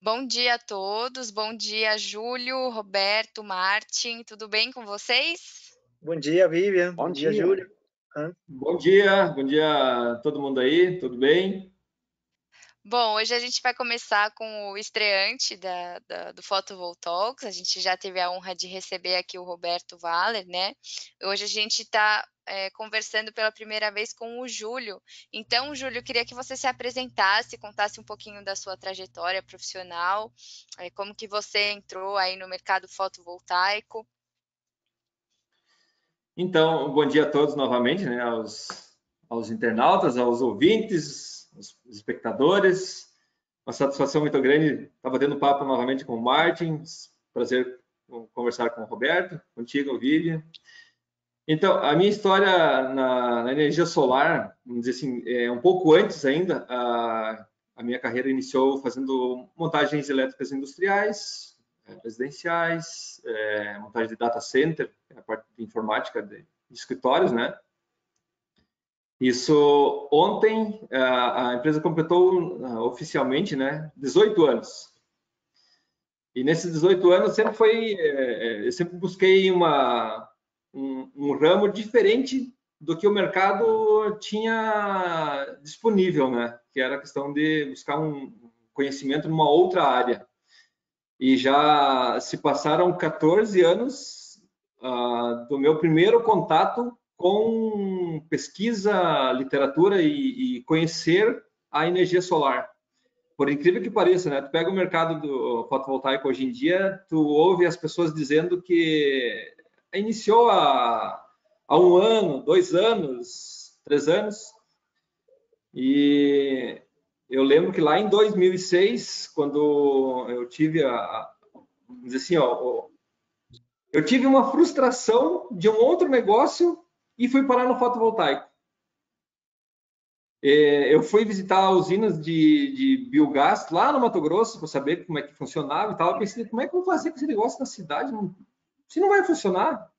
Bom dia a todos, bom dia Júlio, Roberto, Martin, tudo bem com vocês? Bom dia, Vivian. Bom, bom dia, dia, Júlio. Bom dia, bom dia a todo mundo aí, tudo bem? Bom, hoje a gente vai começar com o estreante da, da, do Photovoltaics. A gente já teve a honra de receber aqui o Roberto Valer, né? Hoje a gente está é, conversando pela primeira vez com o Júlio. Então, Júlio, queria que você se apresentasse, contasse um pouquinho da sua trajetória profissional, é, como que você entrou aí no mercado fotovoltaico. Então, bom dia a todos novamente, né? Aos, aos internautas, aos ouvintes, os espectadores. Uma satisfação muito grande estar batendo papo novamente com o Martin. Prazer conversar com o Roberto, contigo, Vivian. Então, a minha história na, na, energia solar, vamos dizer assim, é um pouco antes ainda, a, a minha carreira iniciou fazendo montagens elétricas industriais, é, residenciais, é, montagem de data center, a parte de informática de, de escritórios, né? Isso ontem a, empresa completou uh, oficialmente, né, 18 anos. E nesses 18 anos sempre foi, é, eu sempre busquei uma um, um, ramo diferente do que o mercado tinha disponível, né? Que era a questão de buscar um conhecimento numa outra área. E já se passaram 14 anos uh, do meu primeiro contato com pesquisa, literatura e, e, conhecer a energia solar. Por incrível que pareça, né? Tu pega o mercado do fotovoltaico hoje em dia, tu ouve as pessoas dizendo que iniciou há, há um ano, dois anos, três anos, e eu lembro que lá em 2006, quando eu tive a, dizer assim, ó, eu tive uma frustração de um outro negócio e fui parar no fotovoltaico. É, eu fui visitar usinas de, de biogás lá no Mato Grosso para saber como é que funcionava e tal. Eu pensei, como é que eu vou fazer com esse negócio na cidade? Se não vai funcionar.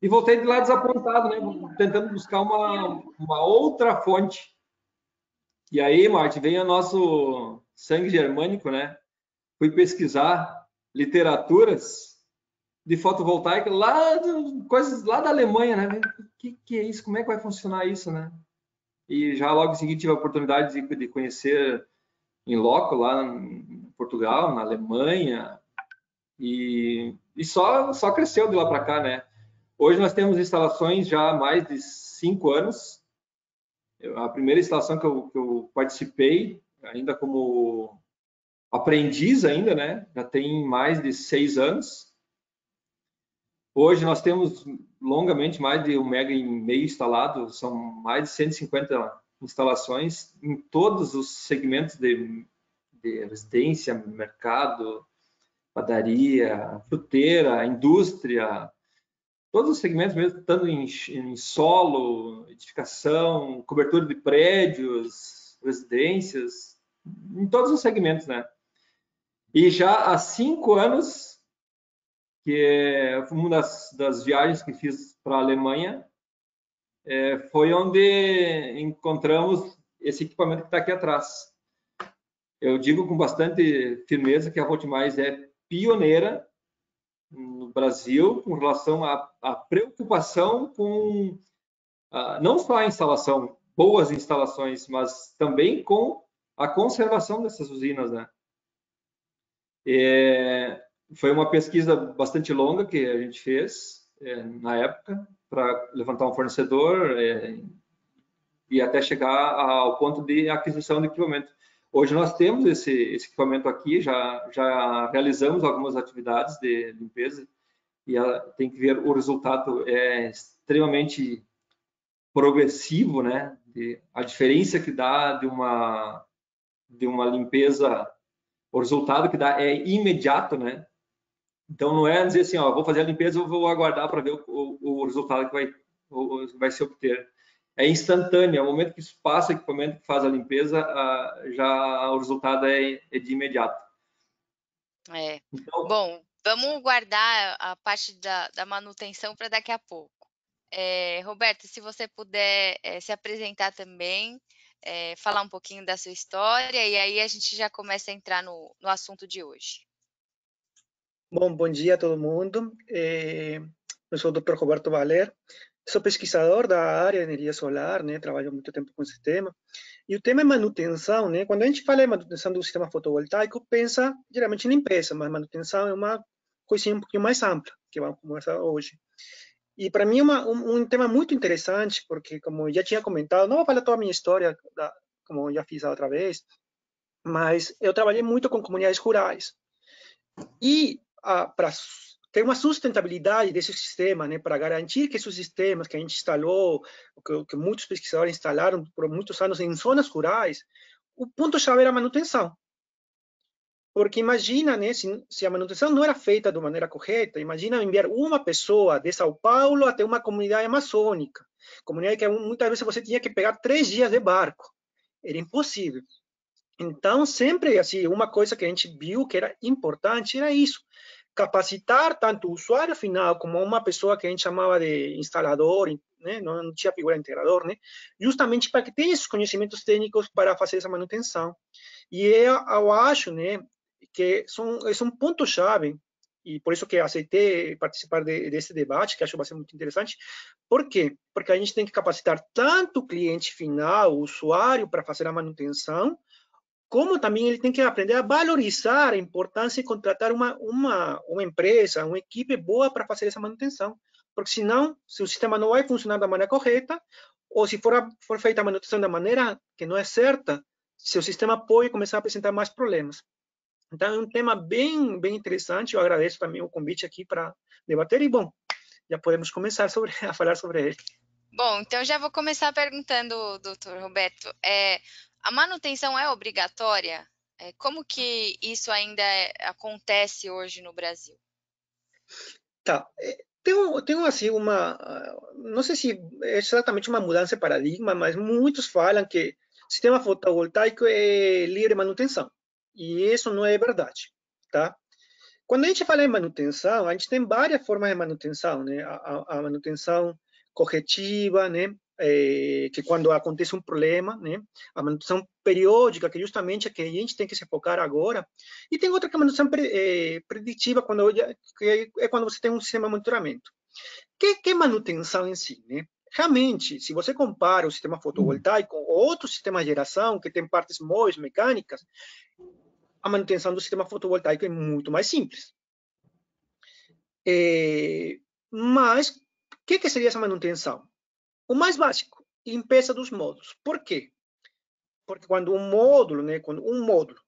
E voltei de lá desapontado, né? Tentando buscar uma, uma outra fonte. E aí, Marte, vem o nosso sangue germânico, né? Fui pesquisar literaturas de fotovoltaica lá, coisas lá da Alemanha, né? O que, que é isso? Como é que vai funcionar isso, né? E já logo em seguida tive a oportunidade de, de conhecer em loco lá em Portugal, na Alemanha, e, e só, só cresceu de lá para cá, né? Hoje nós temos instalações já há mais de cinco anos. A primeira instalação que eu, que eu participei, ainda como aprendiz ainda, né? Já tem mais de seis anos. Hoje nós temos longamente mais de um mega e meio instalado, são mais de 150 instalações em todos os segmentos de, de residência, mercado, padaria, fruteira, indústria, todos os segmentos mesmo, tanto em, em solo, edificação, cobertura de prédios, residências, em todos os segmentos, né? E já há cinco anos que é uma das, das viagens que fiz para a Alemanha, é, foi onde encontramos esse equipamento que está aqui atrás. Eu digo com bastante firmeza que a Hotmais é pioneira no Brasil com relação à, à preocupação com a, não só a instalação, boas instalações, mas também com a conservação dessas usinas, né? É, foi uma pesquisa bastante longa que a gente fez é, na época para levantar um fornecedor é, e até chegar ao ponto de aquisição de equipamento. Hoje nós temos esse, esse equipamento aqui, já, já realizamos algumas atividades de limpeza e ela tem que ver o resultado é extremamente progressivo, né? De, a diferença que dá de uma de uma limpeza, o resultado que dá é imediato, né? Então não é dizer assim, ó, vou fazer a limpeza, vou aguardar para ver o, o, o, resultado que vai, vai se obter. É instantâneo, é o momento que passa o equipamento que faz a limpeza, já o resultado é, é de imediato. É. Então, Bom, vamos guardar a parte da, da manutenção para daqui a pouco. É, Roberto, se você puder é, se apresentar também, é, falar um pouquinho da sua história e aí a gente já começa a entrar no, no assunto de hoje. Bom, bom dia a todo mundo. É, eu sou o Dr. Roberto Valer, sou pesquisador da área de energia solar, né? Trabalho muito tempo com esse tema. E o tema é manutenção, né? Quando a gente fala em manutenção do sistema fotovoltaico, pensa geralmente em limpeza, mas manutenção é uma coisinha um pouquinho mais ampla, que vamos conversar hoje. E para mim é um, um, tema muito interessante, porque, como já tinha comentado, não vou falar toda a minha história, da, como já fiz a outra vez, mas eu trabalhei muito com comunidades rurais. E ah, para ter uma sustentabilidade desse sistema, né, para garantir que esses sistemas que a gente instalou, que, que muitos pesquisadores instalaram por muitos anos em zonas rurais, o ponto-chave era a manutenção. Porque imagina, né, se, se, a manutenção não era feita de maneira correta, imagina enviar uma pessoa de São Paulo até uma comunidade amazônica, comunidade que muitas vezes você tinha que pegar três dias de barco. Era impossível. Então, sempre, assim, uma coisa que a gente viu que era importante era isso, capacitar tanto o usuário final como uma pessoa que a gente chamava de instalador, né, não tinha figura integrador, né, justamente para que tenha esses conhecimentos técnicos para fazer essa manutenção. E eu, eu acho, né, que são, é um ponto-chave, e por isso que aceitei participar de, desse debate, que acho que vai ser muito interessante. Por quê? Porque a gente tem que capacitar tanto o cliente final, o usuário, para fazer a manutenção, como também ele tem que aprender a valorizar a importância de contratar uma, uma, uma empresa, uma equipe boa para fazer essa manutenção. Porque senão, se o sistema não vai funcionar da maneira correta, ou se for, for feita a manutenção da maneira que não é certa, seu sistema pode começar a apresentar mais problemas. Então, é um tema bem, bem interessante. Eu agradeço também o convite aqui para debater. E, bom, já podemos começar sobre, a falar sobre ele. Bom, então já vou começar perguntando, doutor Roberto. É, a manutenção é obrigatória? É, como que isso ainda é, acontece hoje no Brasil? Tá. É, tem, tem assim uma, não sei se é exatamente uma mudança de paradigma, mas muitos falam que sistema fotovoltaico é livre manutenção. E isso não é verdade, tá? Quando a gente fala em manutenção, a gente tem várias formas de manutenção, né? A, a manutenção corretiva, né? É, que quando acontece um problema, né? A manutenção periódica, que justamente é que a gente tem que se focar agora. E tem outra que é a manutenção é, preditiva, quando, que é quando você tem um sistema de monitoramento. Que, que é manutenção em si, né? Realmente, se você compara o sistema fotovoltaico com outros sistemas de geração, que tem partes móveis, mecânicas, a manutenção do sistema fotovoltaico é muito mais simples. É, mas, o que, que seria essa manutenção? O mais básico, limpeza dos módulos. Por quê? Porque quando um módulo, né, quando um módulo,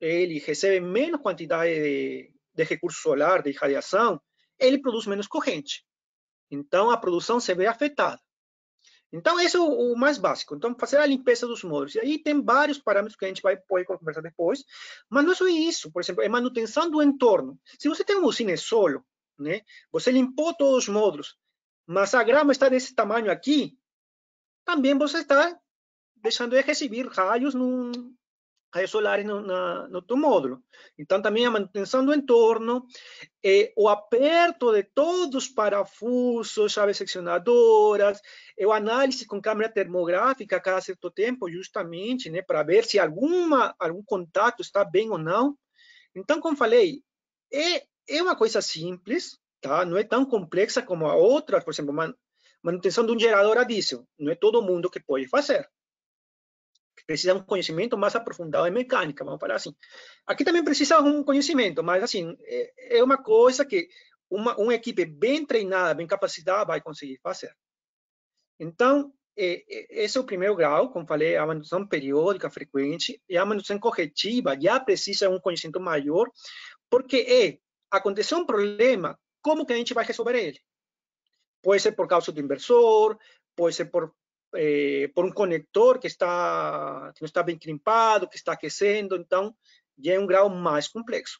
ele recebe menos quantidade de, de recurso solar, de radiação, ele produz menos corrente. Então, a produção se vê afetada. Então, esse é o, o, mais básico. Então, fazer a limpeza dos módulos. E aí tem vários parâmetros que a gente vai poder conversar depois, mas não é só isso. Por exemplo, é manutenção do entorno. Se você tem uma usina solo, né, você limpou todos os módulos, mas a grama está desse tamanho aqui, também você está deixando de receber raios no, raios solares no, na, no teu módulo. Então, também a manutenção do entorno, eh, o aperto de todos os parafusos, chaves seccionadoras, eh, o análise com câmera termográfica a cada certo tempo, justamente, né, para ver se alguma, algum contato está bem ou não. Então, como falei, é, é uma coisa simples, tá? não é tão complexa como a outra, por exemplo, man, manutenção de um gerador a diesel. Não é todo mundo que pode fazer precisa um conhecimento mais aprofundado em mecânica, vamos falar assim. Aqui também precisa um conhecimento, mas assim, é, é uma coisa que uma, uma equipe bem treinada, bem capacitada vai conseguir fazer. Então, é, é, esse é o primeiro grau, como falei, a manutenção periódica, frequente, e a manutenção corretiva já precisa de um conhecimento maior, porque é, aconteceu um problema, como que a gente vai resolver ele? Pode ser por causa do inversor, pode ser por eh, por um conector que está que não está bem crimpado, que está aquecendo, então já é um grau mais complexo.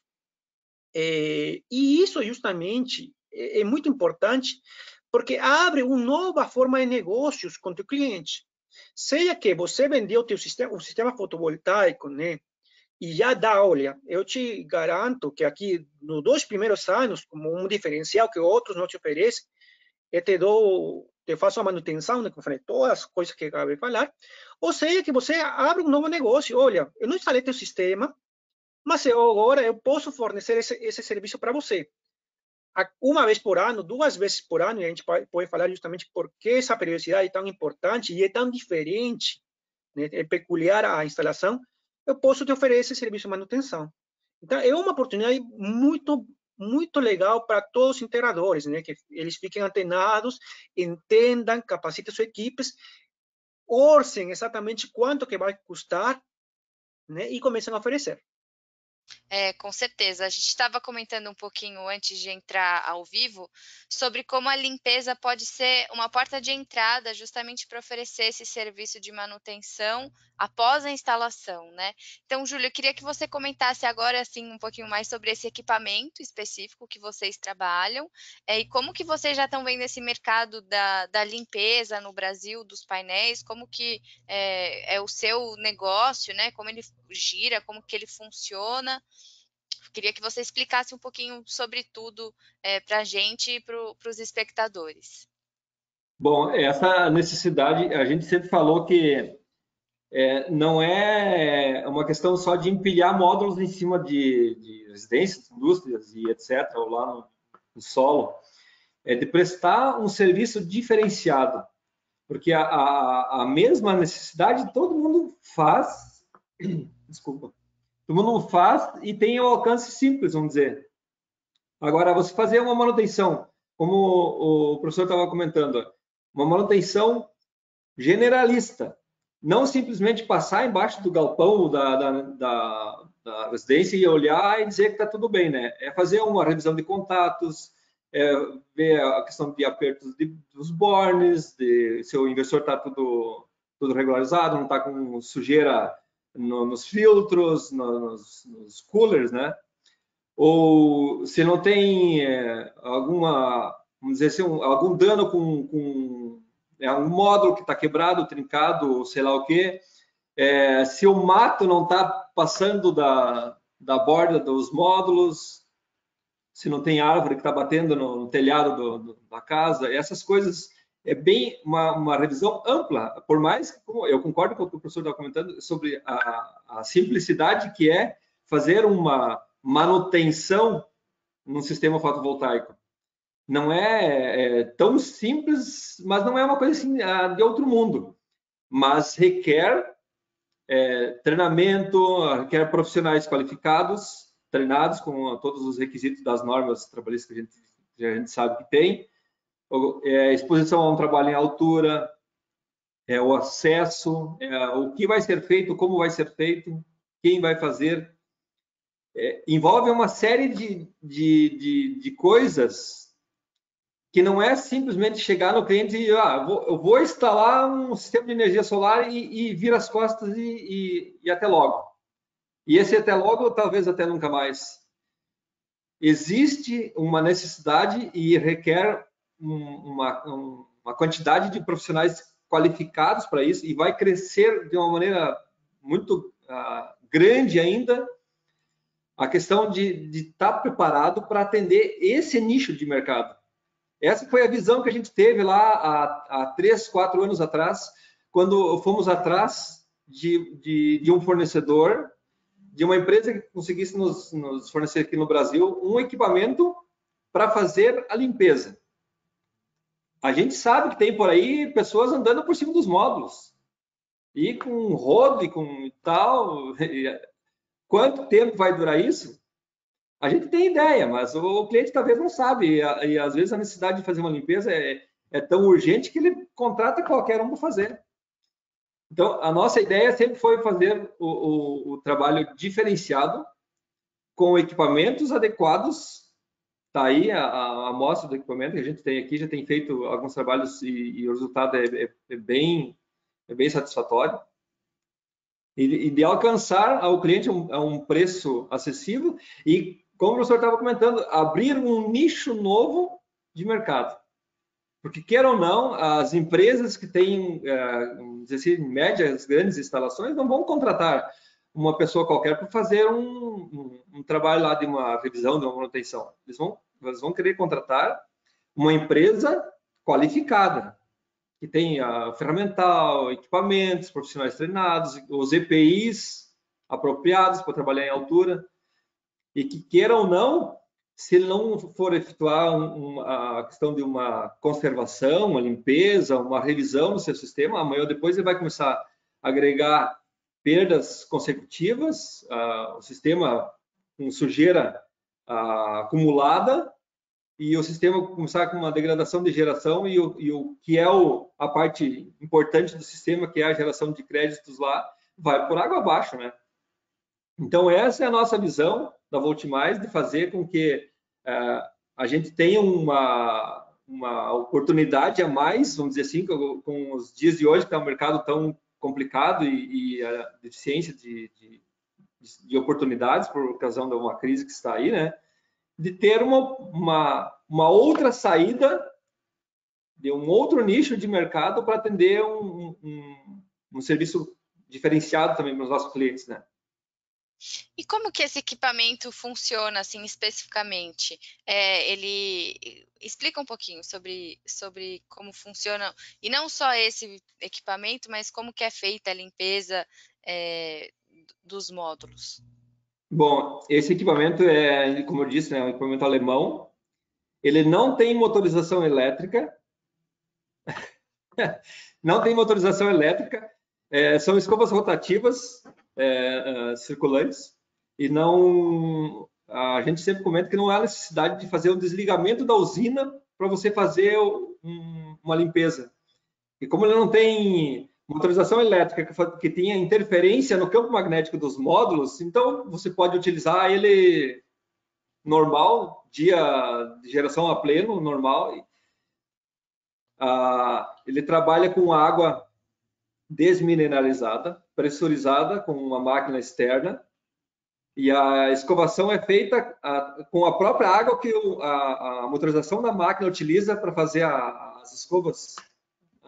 Eh, e isso justamente é, é, muito importante porque abre uma nova forma de negócios com o teu cliente. Seja que você vendeu o teu sistema, um sistema fotovoltaico, né? E já dá, olha, eu te garanto que aqui nos dois primeiros anos, como um diferencial que outros não te oferecem, eu te dou eu faço a manutenção, né, falei, todas as coisas que acabei de falar, ou seja, que você abre um novo negócio. Olha, eu não instalei teu sistema, mas eu agora eu posso fornecer esse, esse serviço para você. Uma vez por ano, duas vezes por ano, e a gente pode falar justamente por que essa periodicidade é tão importante e é tão diferente, né, é peculiar a instalação, eu posso te oferecer serviço de manutenção. Então, é uma oportunidade muito muito legal para todos os integradores, né? Que eles fiquem antenados, entendam, capacitem suas equipes, orcem exatamente quanto que vai custar, né? E comecem a oferecer. É, com certeza. A gente estava comentando um pouquinho antes de entrar ao vivo sobre como a limpeza pode ser uma porta de entrada justamente para oferecer esse serviço de manutenção após a instalação, né? Então, Júlio, eu queria que você comentasse agora assim um pouquinho mais sobre esse equipamento específico que vocês trabalham é, e como que vocês já estão vendo esse mercado da, da limpeza no Brasil, dos painéis, como que é, é o seu negócio, né? Como ele gira, como que ele funciona. Queria que você explicasse um pouquinho sobre tudo é, para a gente e para os espectadores. Bom, essa necessidade, a gente sempre falou que é, não é uma questão só de empilhar módulos em cima de, de residências, indústrias e etc., ou lá no, no, solo, é de prestar um serviço diferenciado, porque a, a, a mesma necessidade todo mundo faz, desculpa, todo mundo faz e tem o alcance simples, vamos dizer. Agora, você fazer uma manutenção, como o professor estava comentando, uma manutenção generalista, não simplesmente passar embaixo do galpão da, da, da, da residência e olhar e dizer que está tudo bem, né? É fazer uma revisão de contatos, é ver a questão de apertos de, dos bornes, de, se o inversor está tudo, tudo regularizado, não está com sujeira no, nos filtros, no, nos, nos, coolers, né? Ou se não tem é, alguma, vamos dizer assim, um, algum dano com, com é, um módulo que está quebrado, trincado, sei lá o quê. É, se o mato não está passando da, da borda dos módulos, se não tem árvore que está batendo no, no telhado do, do, da casa, essas coisas é bem uma, uma, revisão ampla, por mais que eu concordo com o que o professor estava comentando sobre a, a, simplicidade que é fazer uma manutenção num sistema fotovoltaico. Não é, é tão simples, mas não é uma coisa assim ah, de outro mundo. Mas requer é, treinamento, requer profissionais qualificados, treinados com todos os requisitos das normas trabalhistas que a gente, que a gente sabe que tem, é, exposição a um trabalho em altura, é, o acesso, é, o que vai ser feito, como vai ser feito, quem vai fazer. É, envolve uma série de, de, de, de, coisas que não é simplesmente chegar no cliente e ah, vou, eu vou instalar um sistema de energia solar e, e vir as costas e, e, e até logo. E esse até logo, talvez até nunca mais. Existe uma necessidade e requer uma, uma quantidade de profissionais qualificados para isso e vai crescer de uma maneira muito uh, grande ainda a questão de, estar tá preparado para atender esse nicho de mercado. Essa foi a visão que a gente teve lá há, há três, quatro anos atrás, quando fomos atrás de, de, de um fornecedor, de uma empresa que conseguisse nos, nos fornecer aqui no Brasil um equipamento para fazer a limpeza a gente sabe que tem por aí pessoas andando por cima dos módulos e com rodo e com tal. Quanto tempo vai durar isso? A gente tem ideia, mas o cliente talvez não sabe. E, e às vezes a necessidade de fazer uma limpeza é, é tão urgente que ele contrata qualquer um para fazer. Então, a nossa ideia sempre foi fazer o, o, o trabalho diferenciado, com equipamentos adequados Está aí a, a, amostra do equipamento que a gente tem aqui, já tem feito alguns trabalhos e, e o resultado é, é, é, bem, é bem satisfatório. E, e de alcançar ao cliente um, a um preço acessível e, como o professor estava comentando, abrir um nicho novo de mercado. Porque, quer ou não, as empresas que têm, é, assim, médias, grandes instalações, não vão contratar uma pessoa qualquer para fazer um, um, um, trabalho lá de uma revisão, de uma manutenção. Eles vão, eles vão querer contratar uma empresa qualificada, que tem a ferramental, equipamentos, profissionais treinados, os EPIs apropriados para trabalhar em altura, e que queira ou não, se ele não for efetuar a questão de uma conservação, uma limpeza, uma revisão do seu sistema, amanhã ou depois ele vai começar a agregar perdas consecutivas, uh, o sistema com sujeira acumulada e o sistema começar com uma degradação de geração e o, e o que é o, a parte importante do sistema, que é a geração de créditos lá, vai por água abaixo, né? Então, essa é a nossa visão da Voltmais, de fazer com que uh, a gente tenha uma, uma oportunidade a mais, vamos dizer assim, com, com os dias de hoje, que é um mercado tão complicado e, e a deficiência de, de, de, oportunidades por ocasião de uma crise que está aí, né? De ter uma, uma, uma outra saída, de um outro nicho de mercado para atender um, um, um serviço diferenciado também para os nossos clientes, né? E como que esse equipamento funciona, assim, especificamente? É, ele explica um pouquinho sobre, sobre como funciona, e não só esse equipamento, mas como que é feita a limpeza é, dos módulos. Bom, esse equipamento é, como eu disse, né, um equipamento alemão. Ele não tem motorização elétrica. não tem motorização elétrica. É, são escovas rotativas é, uh, circulantes e não a gente sempre comenta que não há necessidade de fazer um desligamento da usina para você fazer um, uma limpeza. E como ele não tem motorização elétrica que, que tenha interferência no campo magnético dos módulos, então você pode utilizar ele normal, dia de geração a pleno, normal. Ah, ele trabalha com água desmineralizada, pressurizada com uma máquina externa e a escovação é feita a, com a própria água que o, a, a, motorização da máquina utiliza para fazer a, as escovas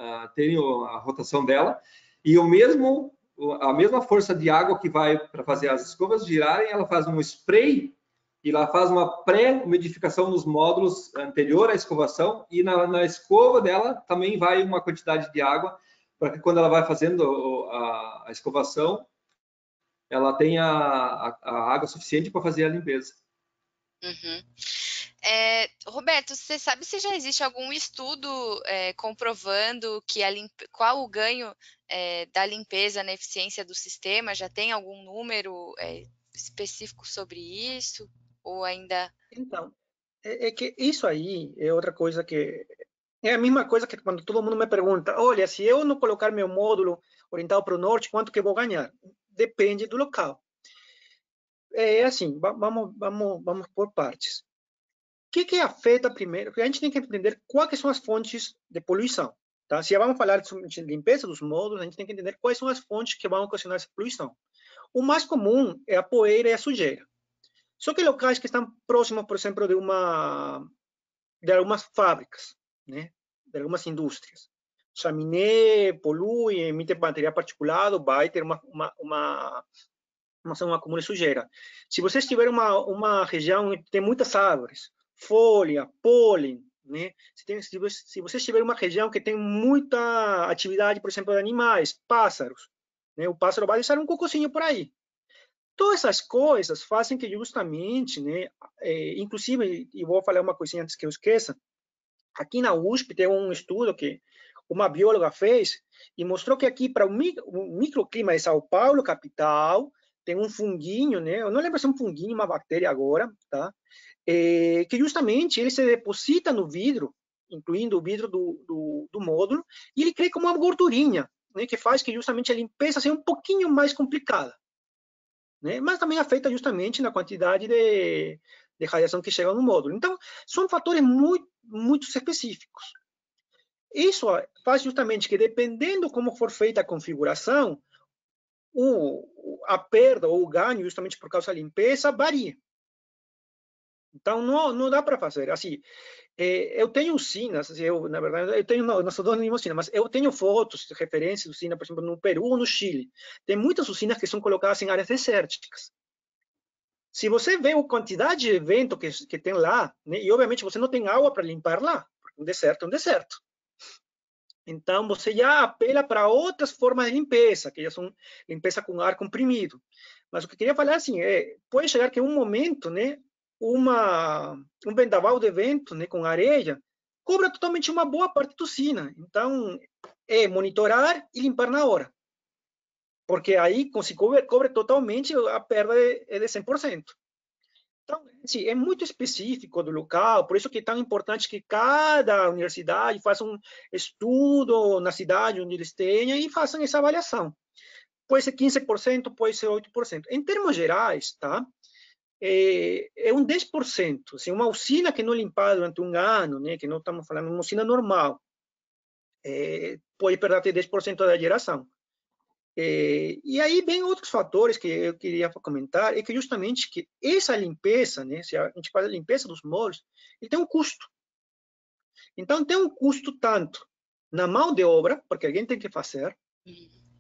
a, terem a rotação dela e o mesmo a mesma força de água que vai para fazer as escovas girarem, ela faz um spray e ela faz uma pré-umidificação nos módulos anterior à escovação e na, na escova dela também vai uma quantidade de água para que quando ela vai fazendo a, a escovação, ela tenha a, a água suficiente para fazer a limpeza. Uhum. É, Roberto, você sabe se já existe algum estudo é, comprovando que a limpe... qual o ganho é, da limpeza na eficiência do sistema? Já tem algum número é, específico sobre isso? Ou ainda. Então, é, é, que isso aí é outra coisa que é a mesma coisa que quando todo mundo me pergunta, olha, se eu não colocar meu módulo orientado para o norte, quanto que vou ganhar? Depende do local. É assim, vamos, vamos, vamos por partes. Que, que afeta primeiro? A gente tem que entender quais são as fontes de poluição. Tá? Se vamos falar de limpeza dos módulos, a gente tem que entender quais são as fontes que vão ocasionar essa poluição. O mais comum é a poeira e a sujeira. Só que locais que estão próximos, por exemplo, de uma de algumas fábricas, né, de algumas indústrias. Chaminé polui, emite material particulado, vai ter uma, uma, uma, uma acúmulo de sujeira. Se você estiver uma, uma região que tem muitas árvores, folha, pólen, né? Se, tem, se, você, se você estiver em uma região que tem muita atividade, por exemplo, de animais, pássaros, né? o pássaro vai deixar um cocôzinho por aí. Todas essas coisas fazem que justamente, né, é, inclusive, e vou falar uma coisinha antes que eu esqueça, Aqui na USP tem um estudo que uma bióloga fez e mostrou que aqui para o microclima de São Paulo, capital, tem um funguinho, né? Eu não lembro se é um funguinho, uma bactéria agora, tá? É, que justamente ele se deposita no vidro, incluindo o vidro do, do, do módulo, e ele cria como uma gordurinha, né? Que faz que justamente a limpeza seja um pouquinho mais complicada, né? Mas também afeta justamente na quantidade de, de radiação que chega no módulo. Então, são fatores muito, muito específicos. Isso faz justamente que, dependendo como for feita a configuração, o, a perda ou o ganho, justamente por causa da limpeza, varia. Então, não, não dá para fazer. Assim, é, eu tenho usinas, assim, eu, na verdade, eu tenho, não, não sou dono de usina, mas eu tenho fotos de referência de usina, por exemplo, no Peru ou no Chile. Tem muitas usinas que são colocadas em áreas desérticas. Se você vê a quantidade de vento que, que tem lá, né, e obviamente você não tem água para limpar lá, um deserto é um deserto. Então, você já apela para outras formas de limpeza, que já são limpeza com ar comprimido. Mas o que eu queria falar assim é, pode chegar que um momento, né, uma um vendaval de vento, né, com areia, cobra totalmente uma boa parte da usina. Então, é monitorar e limpar na hora. Porque aí, se cobre, cobre totalmente, a perda é de 100%. Então, é muito específico do local, por isso que é tão importante que cada universidade faça um estudo na cidade onde eles tenham e façam essa avaliação. Pode ser 15%, pode ser 8%. Em termos gerais, tá? É, é um 10%. Assim, uma usina que não limpar durante um ano, né, que não estamos falando uma usina normal, é, pode perder até 10% da geração. É, e aí vem outros fatores que eu queria comentar, é que justamente que essa limpeza, né, se a gente faz a limpeza dos módulos, ele tem um custo. Então, tem um custo tanto na mão de obra, porque alguém tem que fazer,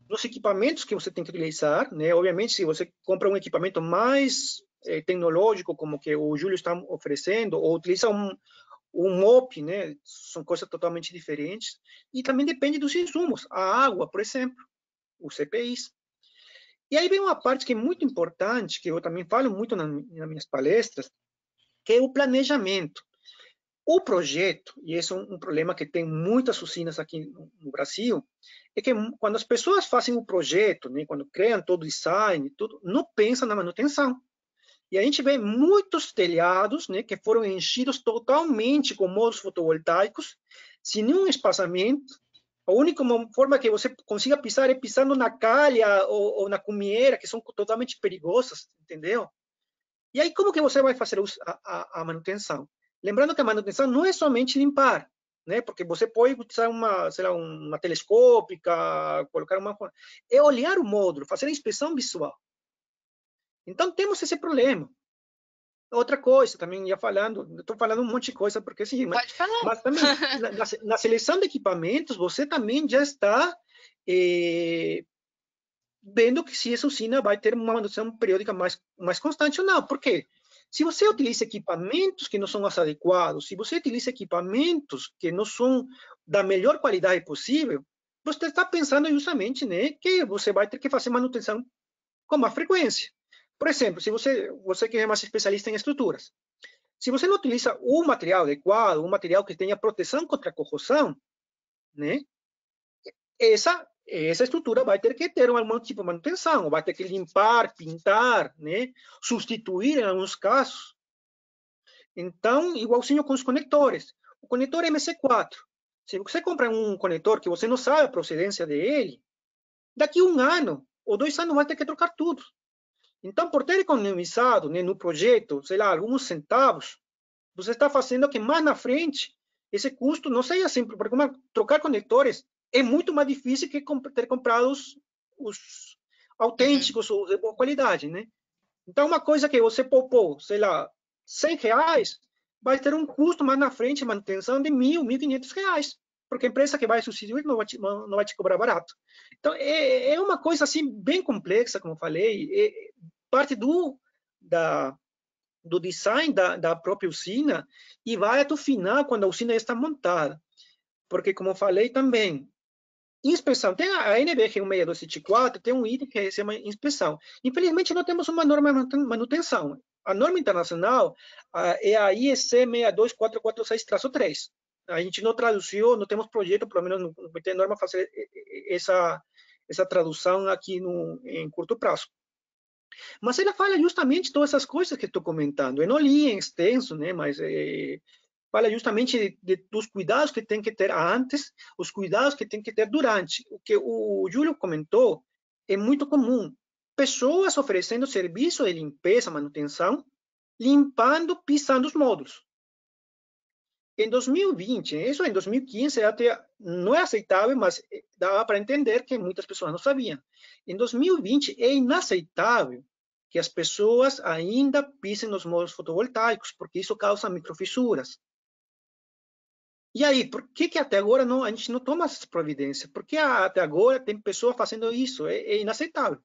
nos equipamentos que você tem que utilizar, né? Obviamente, se você compra um equipamento mais eh, tecnológico, como que o Júlio está oferecendo, ou utiliza um, um MOP, né? São coisas totalmente diferentes. E também depende dos insumos. A água, por exemplo os CPIs. E aí vem uma parte que é muito importante, que eu também falo muito nas minhas palestras, que é o planejamento. O projeto, e esse é um, problema que tem muitas usinas aqui no, Brasil, é que quando as pessoas fazem o projeto, né, quando criam todo o design, tudo, não pensam na manutenção. E a gente vê muitos telhados né, que foram enchidos totalmente com módulos fotovoltaicos, sem nenhum espaçamento, a única forma que você consiga pisar é pisando na calha ou, ou na cumieira, que são totalmente perigosas, entendeu? E aí, como que você vai fazer a, a, a, manutenção? Lembrando que a manutenção não é somente limpar, né? Porque você pode utilizar uma, sei lá, uma telescópica, colocar uma... É olhar o módulo, fazer a inspeção visual. Então, temos esse problema. Outra coisa, também ia falando, estou falando um monte de coisa, porque Pode mas, falar. mas também na, na, seleção de equipamentos, você também já está eh, vendo que se essa usina vai ter uma manutenção periódica mais, mais constante ou não. Por quê? Se você utiliza equipamentos que não são os adequados, se você utiliza equipamentos que não são da melhor qualidade possível, você está pensando justamente né, que você vai ter que fazer manutenção com mais frequência. Por exemplo, se você, você que é mais especialista em estruturas, se você não utiliza um material adequado, um material que tenha proteção contra corrosão, né, essa, essa estrutura vai ter que ter algum tipo de manutenção, vai ter que limpar, pintar, né, substituir em alguns casos. Então, igualzinho com os conectores. O conector MC4, se você compra um conector que você não sabe a procedência dele, daqui um ano ou dois anos vai ter que trocar tudo. Então, por ter economizado né, no projeto, sei lá, alguns centavos, você está fazendo que mais na frente esse custo não seja simples, porque uma, trocar conectores é muito mais difícil que ter comprado os, os autênticos, uhum. de boa qualidade, né? Então, uma coisa que você poupou, sei lá, 100 reais, vai ter um custo mais na frente, manutenção de mil, mil quinhentos reais, porque a empresa que vai substituir não vai te, não vai te cobrar barato. Então, é, é uma coisa assim bem complexa, como eu falei, é, parte do, da, do design da, da própria usina e vai até o final, quando a usina está montada. Porque, como eu falei também, inspeção. Tem a NBR 16274, tem um item que se chama inspeção. Infelizmente, não temos uma norma manutenção. A norma internacional é a IEC 62446-3. A gente não traduziu, não temos projeto, pelo menos não tem norma fazer essa, essa tradução aqui no, em curto prazo. Mas ela fala justamente todas essas coisas que estou comentando. Eu não li em extenso, né? Mas é, fala justamente de, de, dos cuidados que tem que ter antes, os cuidados que tem que ter durante. O que o Júlio comentou é muito comum. Pessoas oferecendo serviço de limpeza, manutenção, limpando, pisando os módulos. Em 2020, isso em 2015 até não é aceitável, mas dava para entender que muitas pessoas não sabiam. Em 2020 é inaceitável que as pessoas ainda pisem nos módulos fotovoltaicos, porque isso causa microfissuras. E aí, por que, que até agora não, a gente não toma essas providências? Porque até agora tem pessoas fazendo isso, é, é inaceitável.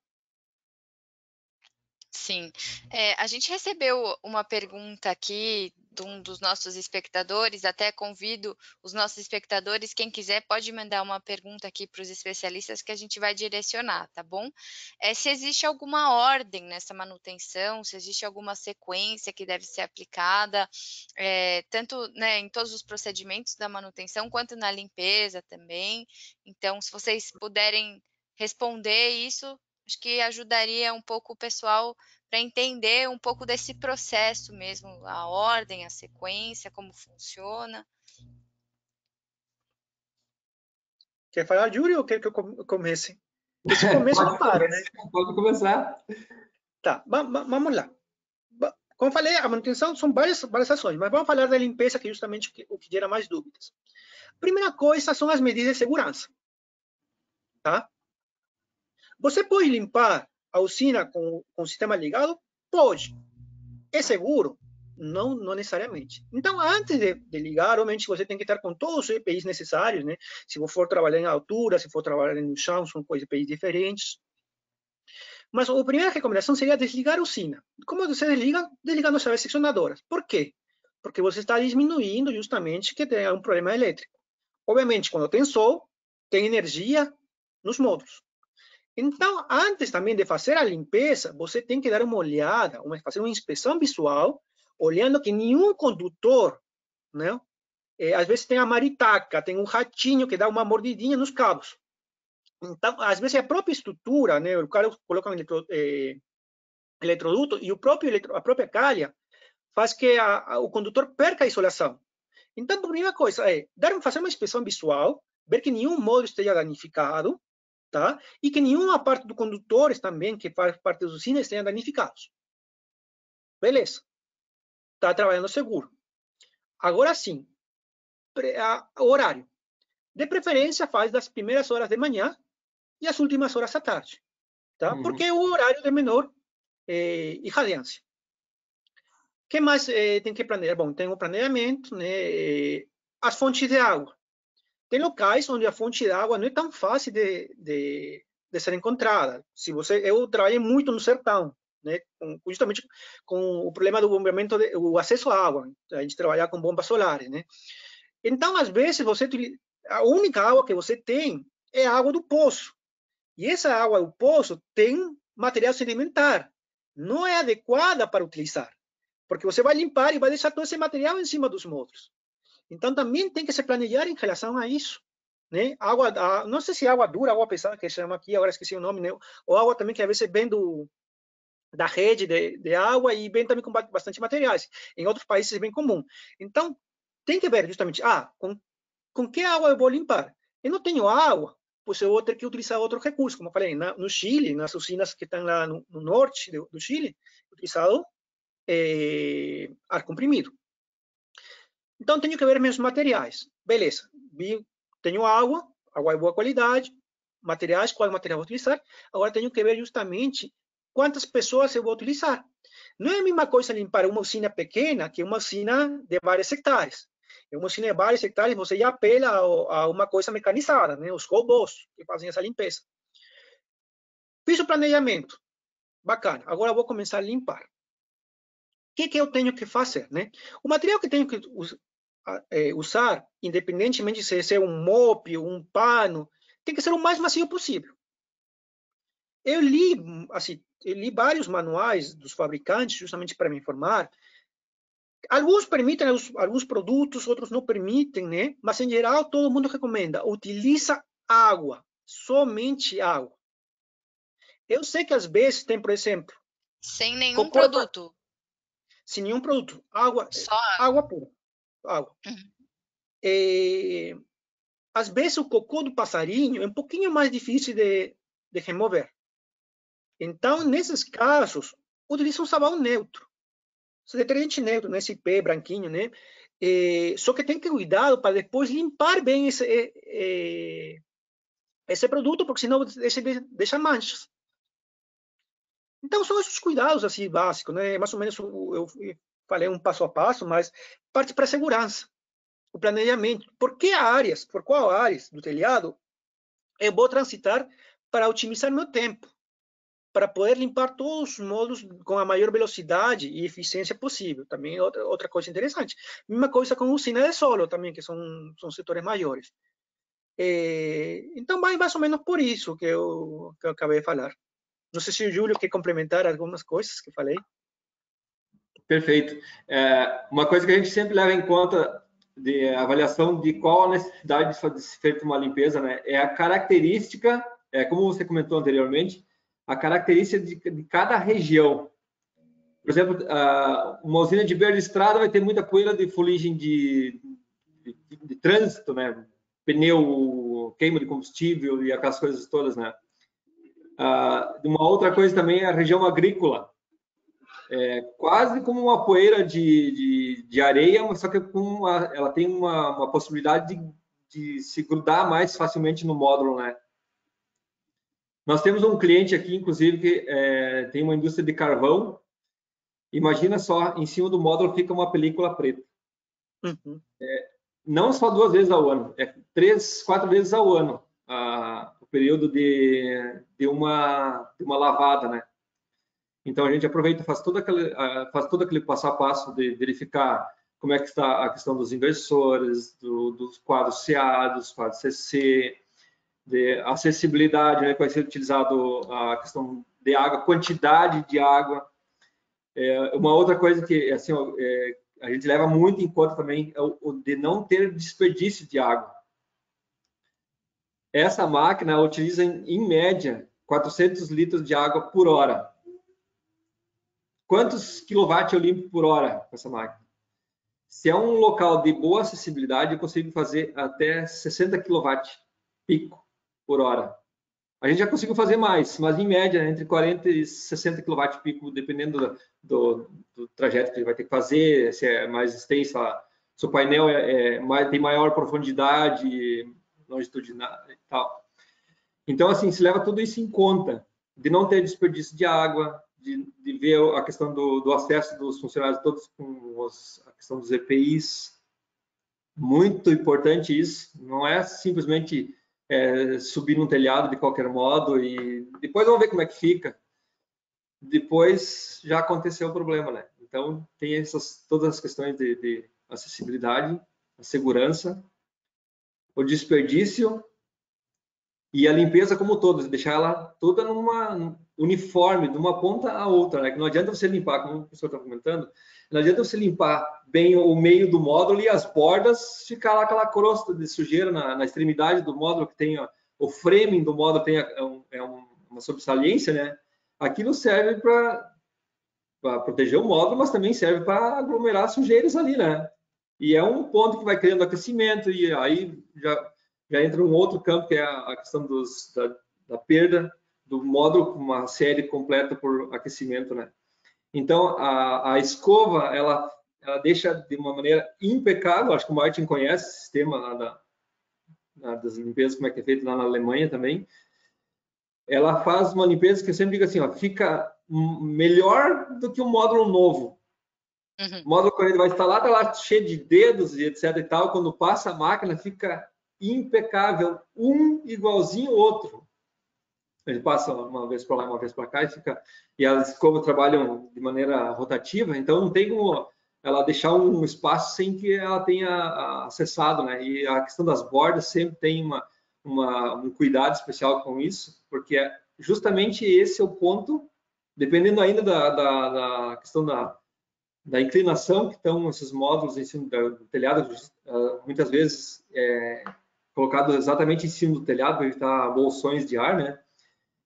Sim. É, a gente recebeu uma pergunta aqui de um dos nossos espectadores, até convido os nossos espectadores, quem quiser pode mandar uma pergunta aqui para os especialistas que a gente vai direcionar, tá bom? É, se existe alguma ordem nessa manutenção, se existe alguma sequência que deve ser aplicada, é, tanto né, em todos os procedimentos da manutenção, quanto na limpeza também. Então, se vocês puderem responder isso, acho que ajudaria um pouco o pessoal para entender um pouco desse processo mesmo, a ordem, a sequência, como funciona. Quer falar, Júlio, ou quer que eu comece? Esse começo não para, né? Pode começar. Tá, vamos lá. Como falei, a manutenção são várias, várias ações, mas vamos falar da limpeza, que é justamente o que gera mais dúvidas. Primeira coisa são as medidas de segurança. Tá? Você pode limpar a usina com, com o sistema ligado? Pode. É seguro? Não, não necessariamente. Então, antes de, de, ligar, obviamente você tem que estar com todos os EPIs necessários, né? Se for trabalhar em altura, se for trabalhar no chão, são coisas EPIs diferentes. Mas a primeira recomendação seria desligar a usina. Como você desliga? Desligando as chaves seccionadoras. Por quê? Porque você está diminuindo justamente que tenha um problema elétrico. Obviamente, quando tem sol, tem energia nos módulos. Então, antes também de fazer a limpeza, você tem que dar uma olhada, uma, fazer uma inspeção visual, olhando que nenhum condutor, né? É, às vezes tem a maritaca, tem um ratinho que dá uma mordidinha nos cabos. Então, às vezes a própria estrutura, né? O cara coloca um eletro, é, eletroduto e o próprio eletro, a própria calha faz que a, a, o condutor perca a isolação. Então, a primeira coisa é dar, fazer uma inspeção visual, ver que nenhum módulo esteja danificado, tá? E que nenhuma parte do condutores também, que faz parte da usina, estejam danificados. Beleza. Está trabalhando seguro. Agora sim, horário. De preferência, faz das primeiras horas de manhã e as últimas horas da tarde, tá? Uhum. Porque é o horário de menor eh, irradiância. O que mais eh, tem que planejar? Bom, tem o planejamento, né? Eh, as fontes de água. Tem locais onde a fonte de água não é tão fácil de, de, de ser encontrada. Se você, eu trabalhei muito no sertão, né, justamente com o problema do bombeamento, de, o acesso à água. A gente trabalhar com bombas solares, né? Então, às vezes, você a única água que você tem é a água do poço. E essa água do poço tem material sedimentar. Não é adequada para utilizar, porque você vai limpar e vai deixar todo esse material em cima dos módulos. Então, também tem que se planejar em relação a isso. Né? Água, a, não sei se é água dura, água pesada, que chama aqui, agora esqueci o nome, né? ou água também que às vezes vem do, da rede de, de água e vem também com bastante materiais. Em outros países é bem comum. Então, tem que ver justamente, ah, com, com que água eu vou limpar? Eu não tenho água, pois eu vou ter que utilizar outro recurso, como eu falei, na, no Chile, nas usinas que estão lá no, no norte do, do Chile, utilizado é, ar comprimido. Então, tenho que ver meus materiais. Beleza, tenho água, água de boa qualidade, materiais, qual material vou utilizar. Agora, tenho que ver justamente quantas pessoas eu vou utilizar. Não é a mesma coisa limpar uma usina pequena que uma usina de várias hectares. Em uma usina de vários hectares, você já apela a uma coisa mecanizada, né? os robôs que fazem essa limpeza. Fiz o planejamento. Bacana. Agora vou começar a limpar. O que, que eu tenho que fazer? Né? O material que tenho que é, usar, independentemente de ser um mop, um pano, tem que ser o mais macio possível. Eu li, assim, eu li vários manuais dos fabricantes justamente para me informar. Alguns permitem alguns produtos, outros não permitem, né? Mas em geral todo mundo recomenda utiliza água, somente água. Eu sei que às vezes tem, por exemplo, sem nenhum produto. Sem nenhum produto, água, Só água pura água. Uhum. É, às vezes o cocô do passarinho é um pouquinho mais difícil de, de remover. Então, nesses casos, utiliza um sabão neutro. Esse detergente neutro, nesse né? pé branquinho, né? É, só que tem que cuidar para depois limpar bem esse, é, é, esse produto, porque senão deixa, deixa manchas. Então, são esses cuidados assim básicos, né? Mais ou menos eu, eu falei um passo a passo, mas parte para a segurança, o planejamento. Por que áreas, por qual áreas do telhado eu vou transitar para otimizar meu tempo? para poder limpar todos os módulos com a maior velocidade e eficiência possível. Também é outra, outra coisa interessante. Mesma coisa com usina de solo também, que são, são setores maiores. É, então, vai mais ou menos por isso que eu, que eu acabei de falar. Não sei se o Júlio quer complementar algumas coisas que falei. Perfeito. É, uma coisa que a gente sempre leva em conta de avaliação de qual a necessidade de ser feita uma limpeza, né, é a característica, é, como você comentou anteriormente, a característica de, de cada região. Por exemplo, uma usina de verde estrada vai ter muita poeira de fuligem de, de, de, trânsito, né? Pneu, queima de combustível e aquelas coisas todas, né? Uma outra coisa também é a região agrícola. É quase como uma poeira de, de, de areia, só que com uma, ela tem uma, uma possibilidade de, de se grudar mais facilmente no módulo, né? Nós temos um cliente aqui, inclusive, que é, tem uma indústria de carvão. Imagina só, em cima do módulo fica uma película preta. Uhum. É, não só duas vezes ao ano, é três, quatro vezes ao ano a, o período de, de, uma, de uma lavada, né? Então a gente aproveita, faz todo aquele, faz todo aquele passo a passo de verificar como é que está a questão dos inversores, do, dos quadros CA, dos quadros CC, de acessibilidade, né, vai ser utilizado a questão de água, quantidade de água. É, uma outra coisa que assim, é, a gente leva muito em conta também é o, o, de não ter desperdício de água. Essa máquina utiliza, em média, 400 litros de água por hora. Quantos quilowatts eu limpo por hora com essa máquina? Se é um local de boa acessibilidade, eu consigo fazer até 60 quilowatts pico por hora. A gente já conseguiu fazer mais, mas em média, entre 40 e 60 kW pico, dependendo do, do, trajeto que vai ter que fazer, se é mais extenso, se o painel é, é, tem maior profundidade, longitudinal e tal. Então, assim, se leva tudo isso em conta, de não ter desperdício de água, de, de ver a questão do, do, acesso dos funcionários todos com os, a questão dos EPIs. Muito importante isso, não é simplesmente é, subir num telhado de qualquer modo e depois vamos ver como é que fica. Depois já aconteceu o problema, né? Então tem essas todas as questões de, de acessibilidade, a segurança, o desperdício e a limpeza como todos, deixar ela toda numa uniforme, de uma ponta a outra, né? Que não adianta você limpar, como o professor está comentando, não adianta você limpar bem o meio do módulo e as bordas, ficar lá aquela crosta de sujeira na, na extremidade do módulo que tem ó, o framing do módulo tem é, um, é uma sobressalência, né? Aquilo serve para proteger o módulo, mas também serve para aglomerar sujeiras ali, né? E é um ponto que vai criando aquecimento e aí já, já entra um outro campo que é a questão dos, da, da perda do módulo com uma série completa por aquecimento, né? Então, a, a escova, ela, ela deixa de uma maneira impecável, acho que o Martin conhece o sistema lá da, da, das limpezas, como é que é feito lá na Alemanha também. Ela faz uma limpeza que eu sempre digo assim, ó, fica melhor do que um módulo novo. Uhum. O módulo, quando ele vai instalar, tá lá cheio de dedos e etc e tal, quando passa a máquina, fica impecável, um igualzinho ao outro ele passa uma vez para lá, uma vez para cá e fica. E as como trabalham de maneira rotativa, então não tem como ela deixar um espaço sem que ela tenha acessado, né? E a questão das bordas sempre tem uma, uma um cuidado especial com isso, porque é justamente esse é o ponto, dependendo ainda da, da, da questão da, da inclinação que estão esses módulos em cima do telhado, ah, muitas vezes é, colocado exatamente em cima do telhado para evitar bolsões de ar, né?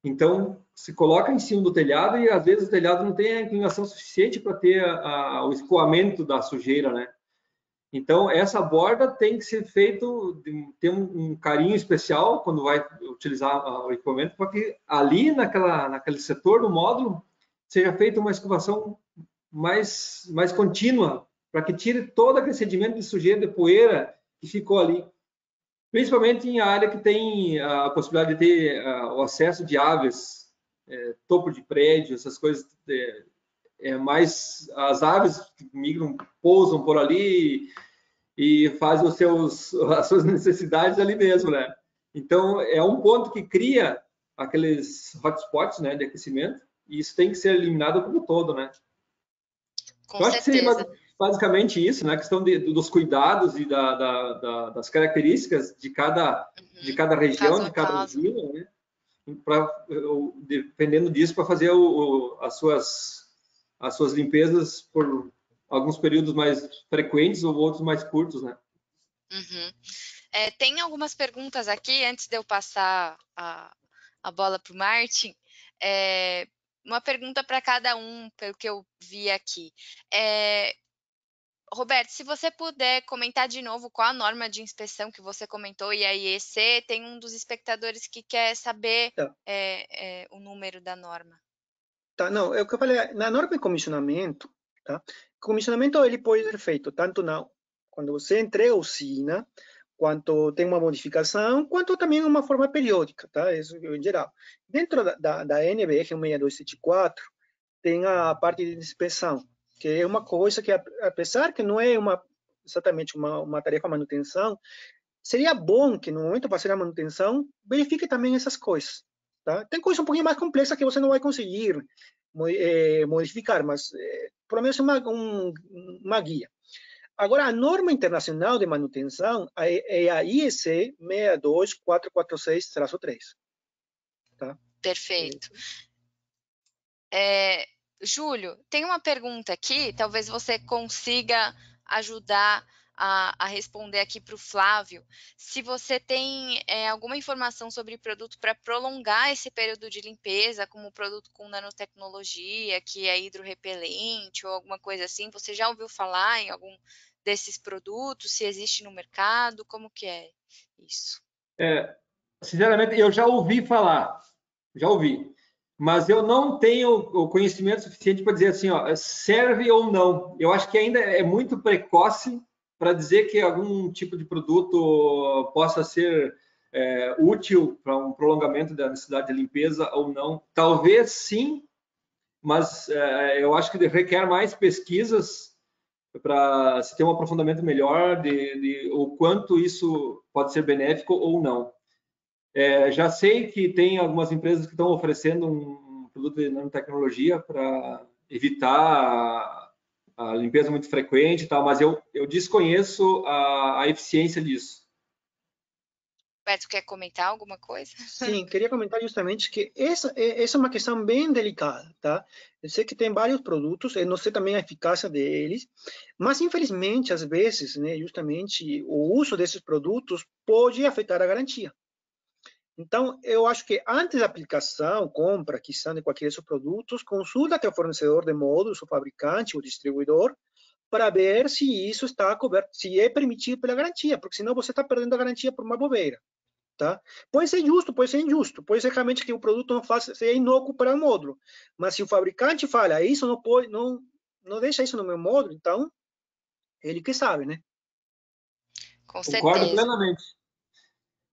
Então, se coloca em cima do telhado e às vezes o telhado não tem a inclinação suficiente para ter a, a, o escoamento da sujeira, né? Então, essa borda tem que ser feito, ter um, um carinho especial quando vai utilizar o equipamento, para que ali naquela, naquele setor do módulo seja feita uma escovação mais, mais contínua, para que tire todo aquele sedimento de sujeira, de poeira que ficou ali principalmente em área que tem a possibilidade de ter o acesso de aves, é, topo de prédio, essas coisas. É, é, mais as aves que migram, pousam por ali e fazem os seus, as suas necessidades ali mesmo, né? Então, é um ponto que cria aqueles hotspots né, de aquecimento, e isso tem que ser eliminado como todo, né? Com Eu certeza. acho que seria basicamente isso, né? A questão de, dos cuidados e da, da, da, das características de cada, uhum. de cada região, caso de cada usina, né? Pra, dependendo disso, para fazer o, o, as, suas, as suas limpezas por alguns períodos mais frequentes ou outros mais curtos, né? Uhum. É, tem algumas perguntas aqui, antes de eu passar a, a bola para o Martin. É, uma pergunta para cada um, pelo que eu vi aqui. É, Roberto, se você puder comentar de novo qual a norma de inspeção que você comentou e a IEC, tem um dos espectadores que quer saber tá. é, é, o número da norma. Tá, não, é o que eu falei, na norma de comissionamento, tá? Comissionamento ele pode ser feito tanto na, quando você entrega a usina, quanto tem uma modificação, quanto também uma forma periódica, tá? Isso em geral. Dentro da, da, da NBR 6274, tem a parte de inspeção, que é uma coisa que, apesar que não é uma, exatamente uma, uma tarefa de manutenção, seria bom que no momento de fazer a manutenção, verifique também essas coisas. Tá? Tem coisas um pouquinho mais complexas que você não vai conseguir é, modificar, mas é, pelo menos uma, um, uma guia. Agora, a norma internacional de manutenção é a IEC 62446-3. Tá? Perfeito. É, Júlio, tem uma pergunta aqui, talvez você consiga ajudar a, a responder aqui para o Flávio. Se você tem é, alguma informação sobre produto para prolongar esse período de limpeza, como produto com nanotecnologia, que é hidrorrepelente ou alguma coisa assim, você já ouviu falar em algum desses produtos? Se existe no mercado? Como que é isso? É, sinceramente, eu já ouvi falar, já ouvi mas eu não tenho o conhecimento suficiente para dizer assim, ó, serve ou não. Eu acho que ainda é muito precoce para dizer que algum tipo de produto possa ser é, útil para um prolongamento da necessidade de limpeza ou não. Talvez sim, mas é, eu acho que requer mais pesquisas para se ter um aprofundamento melhor de, de o quanto isso pode ser benéfico ou não. É, já sei que tem algumas empresas que estão oferecendo um produto de nanotecnologia para evitar a, a, limpeza muito frequente e tal, mas eu, eu desconheço a, a eficiência disso. Beto, quer comentar alguma coisa? Sim, queria comentar justamente que essa, essa é uma questão bem delicada, tá? Eu sei que tem vários produtos, eu não sei também a eficácia deles, mas infelizmente, às vezes, né, justamente o uso desses produtos pode afetar a garantia. Então, eu acho que antes da aplicação, compra, aquisição de qualquer desses produtos, consulta teu fornecedor de módulos, o fabricante, o distribuidor, para ver se isso está coberto, se é permitido pela garantia, porque senão você está perdendo a garantia por uma bobeira. Tá? Pode ser justo, pode ser injusto, pode ser realmente que o produto não faça, seja inócuo para o módulo, mas se o fabricante fala, isso não pode, não, não deixa isso no meu módulo, então ele que sabe, né? Com certeza. Concordo plenamente.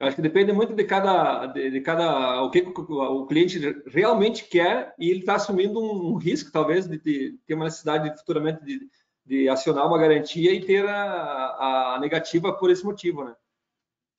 Eu acho que depende muito de cada, de, de cada o que o cliente realmente quer e ele está assumindo um, um, risco, talvez, de, de, ter uma necessidade futuramente de, de acionar uma garantia e ter a, a negativa por esse motivo, né?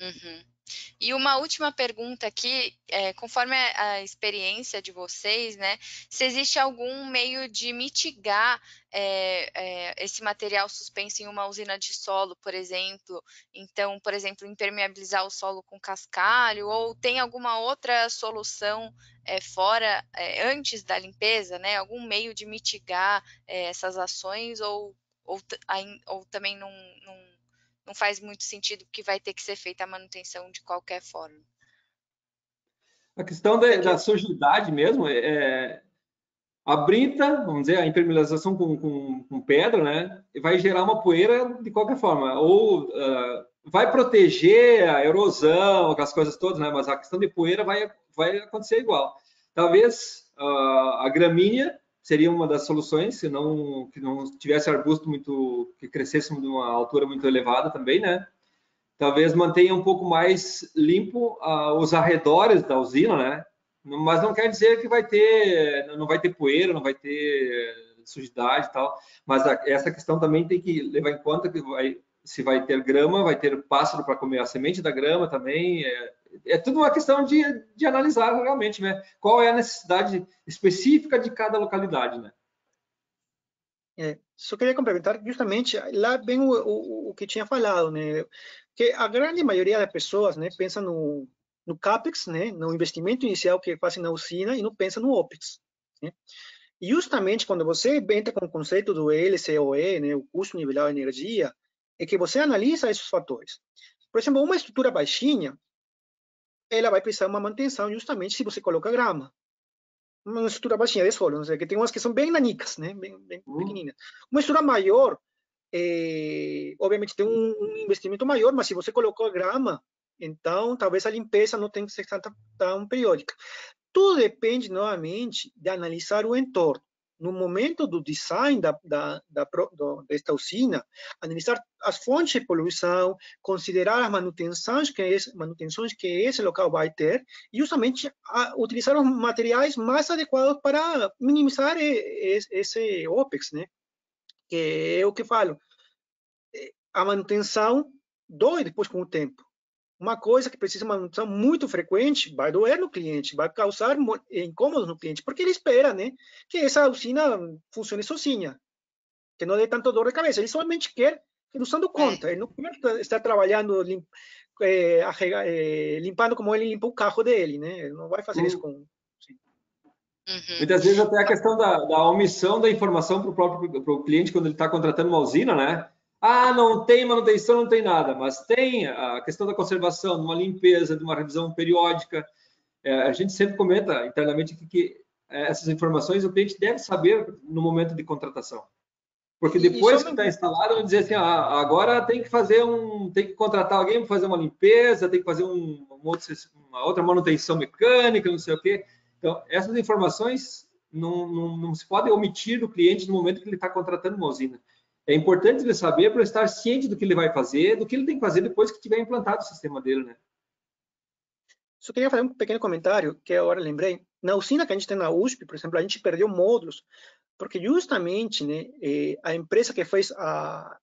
Uhum. E uma última pergunta aqui, é, conforme a experiência de vocês, né, se existe algum meio de mitigar é, é, esse material suspenso em uma usina de solo, por exemplo, então, por exemplo, impermeabilizar o solo com cascalho, ou tem alguma outra solução é, fora, é, antes da limpeza, né, algum meio de mitigar é, essas ações, ou, ou, ou também não não faz muito sentido porque vai ter que ser feita a manutenção de qualquer forma. A questão da, da sujidade mesmo é, é a brita, vamos dizer, a impermeabilização com, com, com, pedra, né, vai gerar uma poeira de qualquer forma, ou uh, vai proteger a erosão, aquelas coisas todas, né, mas a questão de poeira vai, vai acontecer igual. Talvez uh, a gramínea seria uma das soluções, se não que não tivesse arbusto muito que crescesse de uma altura muito elevada também, né? Talvez mantenha um pouco mais limpo uh, os arredores da usina, né? Mas não quer dizer que vai ter, não vai ter poeira, não vai ter sujidade e tal. Mas a, essa questão também tem que levar em conta que vai, se vai ter grama, vai ter pássaro para comer a semente da grama também. É, é tudo uma questão de, de analisar realmente, né? Qual é a necessidade específica de cada localidade, né? É, só queria complementar justamente lá bem o, o, o, que tinha falado, né? Que a grande maioria das pessoas, né, pensa no, no capex, né, no investimento inicial que fazem na usina e não pensa no opex. Né? E justamente quando você entra com o conceito do LCOE, né, o custo nivelado de energia, é que você analisa esses fatores. Por exemplo, uma estrutura baixinha, ela vai precisar de uma manutenção justamente se você coloca grama uma estrutura baixinha de solo, não sei, que tem umas que são bem nanicas, né, bem, bem uhum. pequenininhas. Uma estrutura maior, é, obviamente tem um, um, investimento maior, mas se você colocou grama, então talvez a limpeza não tenha que ser tão, tão periódica. Tudo depende, novamente, de analisar o entorno no momento do design da, da, da, do, desta usina, analisar as fontes de poluição, considerar as manutenções que esse, manutenções que esse local vai ter e justamente utilizar os materiais mais adequados para minimizar esse, esse OPEX, né? Que é o que falo. A manutenção dói depois com o tempo uma coisa que precisa de manutenção muito frequente vai doer no cliente, vai causar incômodos no cliente, porque ele espera, né, que essa usina funcione sozinha, que não dê tanto dor de cabeça. Ele somente quer que usando conta, ele não quer estar trabalhando lim, é, é, limpando como ele limpa o carro dele, né? Ele não vai fazer isso com Uhum. Muitas vezes até a questão da, da omissão da informação para o próprio pro cliente quando ele está contratando uma usina, né? Ah, não tem manutenção, não tem nada, mas tem a questão da conservação, de uma limpeza, de uma revisão periódica. É, a gente sempre comenta internamente que, que é, essas informações o cliente deve saber no momento de contratação. Porque depois que está instalado, vão dizer assim, ah, agora tem que fazer um, tem que contratar alguém para fazer uma limpeza, tem que fazer um, uma outra manutenção mecânica, não sei o quê. Então, essas informações não, não, não se podem omitir do cliente no momento que ele está contratando uma usina. É importante ele saber para estar ciente do que ele vai fazer, do que ele tem que fazer depois que tiver implantado o sistema dele, né? Só queria fazer um pequeno comentário, que agora lembrei. Na usina que a gente tem na USP, por exemplo, a gente perdeu módulos, porque justamente né, eh, a empresa que fez a,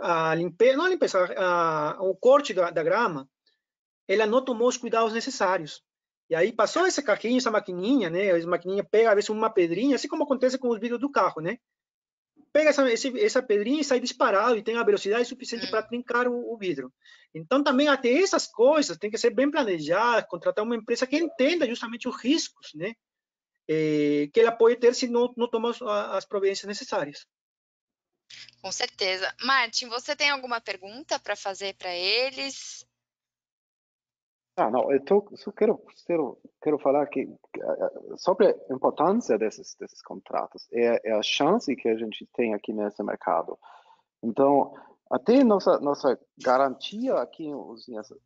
a limpeza, não a limpeza, a, o corte da, da grama, ela não tomou os cuidados necessários. E aí passou esse carrinho, essa maquininha, né? A maquininha pega às vezes uma pedrinha, assim como acontece com os vidros do carro, né? Pega essa, essa pedrinha e sai disparado e tem a velocidade suficiente hum. para trincar o, o, vidro. Então, também até essas coisas tem que ser bem planejadas, contratar uma empresa que entenda justamente os riscos, né? É, que ela pode ter se não, não tomar as, as providências necessárias. Com certeza. Martin, você tem alguma pergunta para fazer para eles? Ah, não, eu tô, só quero, quero, quero falar que sobre a importância desses, desses contratos, é, é, a chance que a gente tem aqui nesse mercado. Então, até nossa, nossa garantia aqui,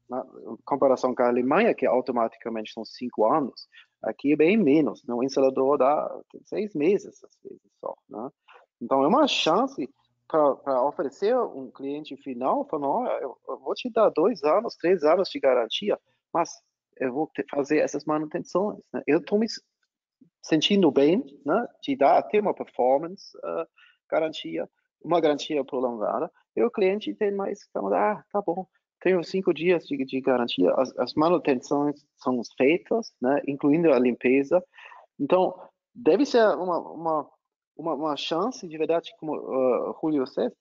na comparação com a Alemanha, que automaticamente são cinco anos, aqui é bem menos. No instalador dá seis meses, às vezes só. Né? Então, é uma chance para oferecer um cliente final, falando, eu vou te dar dois anos, três anos de garantia mas eu vou fazer essas manutenções. Né? Eu estou me sentindo bem né, de dar até uma performance uh, garantia, uma garantia prolongada, e o cliente tem mais, ah, tá bom, tenho cinco dias de, de garantia, as, as, manutenções são feitas, né, incluindo a limpeza, então deve ser uma, uma, uma, uma chance de verdade, como uh, Julio César,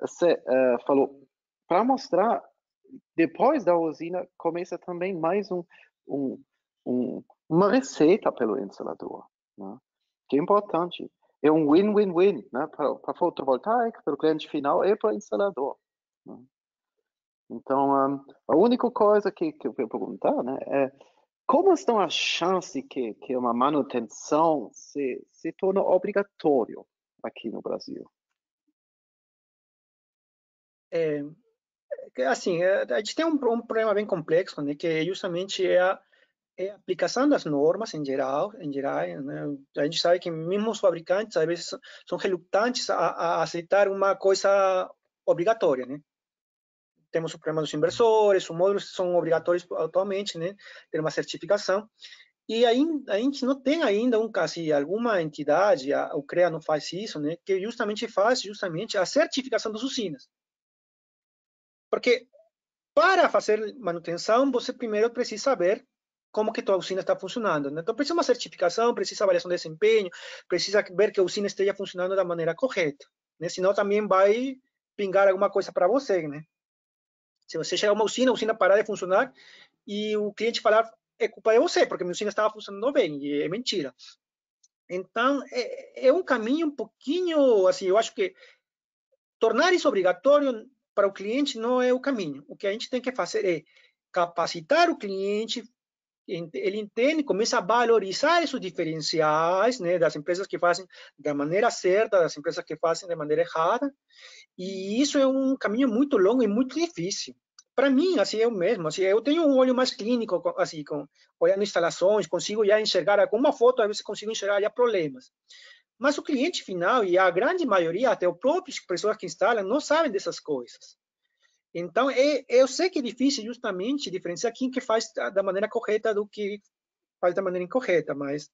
uh, falou, para mostrar depois da usina começa também mais um, um, um uma receita pelo instalador, né? que é importante. É um win-win-win né? para a fotovoltaica, para o cliente final e para o instalador. Né? Então, um, a única coisa que, que eu vou perguntar né, é como estão as chances que, que uma manutenção se, se torne obrigatório aqui no Brasil? É, assim, é, a gente tem um, um, problema bem complexo, né, que justamente é a, é a aplicação das normas em geral, em geral, né? a gente sabe que mesmo os fabricantes às vezes são relutantes a, a aceitar uma coisa obrigatória, né? Temos o problema dos inversores, os módulos são obrigatórios atualmente, né? Ter uma certificação. E aí, a gente não tem ainda um caso, alguma entidade, a, o CREA não faz isso, né? Que justamente faz justamente a certificação das usinas. Porque para fazer manutenção, você primeiro precisa saber como que tua usina está funcionando. Né? Então, precisa uma certificação, precisa avaliação de desempenho, precisa ver que a usina esteja funcionando da maneira correta. Né? Senão, também vai pingar alguma coisa para você. Né? Se você chegar a uma usina, a usina parar de funcionar e o cliente falar é culpa de você, porque minha usina estava funcionando bem, e é mentira. Então, é, é um caminho um pouquinho, assim, eu acho que tornar isso obrigatório para o cliente não é o caminho. O que a gente tem que fazer é capacitar o cliente, ele entende, começa a valorizar esses diferenciais, né, das empresas que fazem da maneira certa, das empresas que fazem de maneira errada, e isso é um caminho muito longo e muito difícil. Para mim, assim, eu mesmo, assim, eu tenho um olho mais clínico, assim, com, olhando instalações, consigo já enxergar, com uma foto, às vezes consigo enxergar já problemas. Mas o cliente final, e a grande maioria, até os próprios pessoas que instalam, não sabem dessas coisas. Então, é, eu sei que é difícil justamente diferenciar quem que faz da maneira correta do que faz da maneira incorreta, mas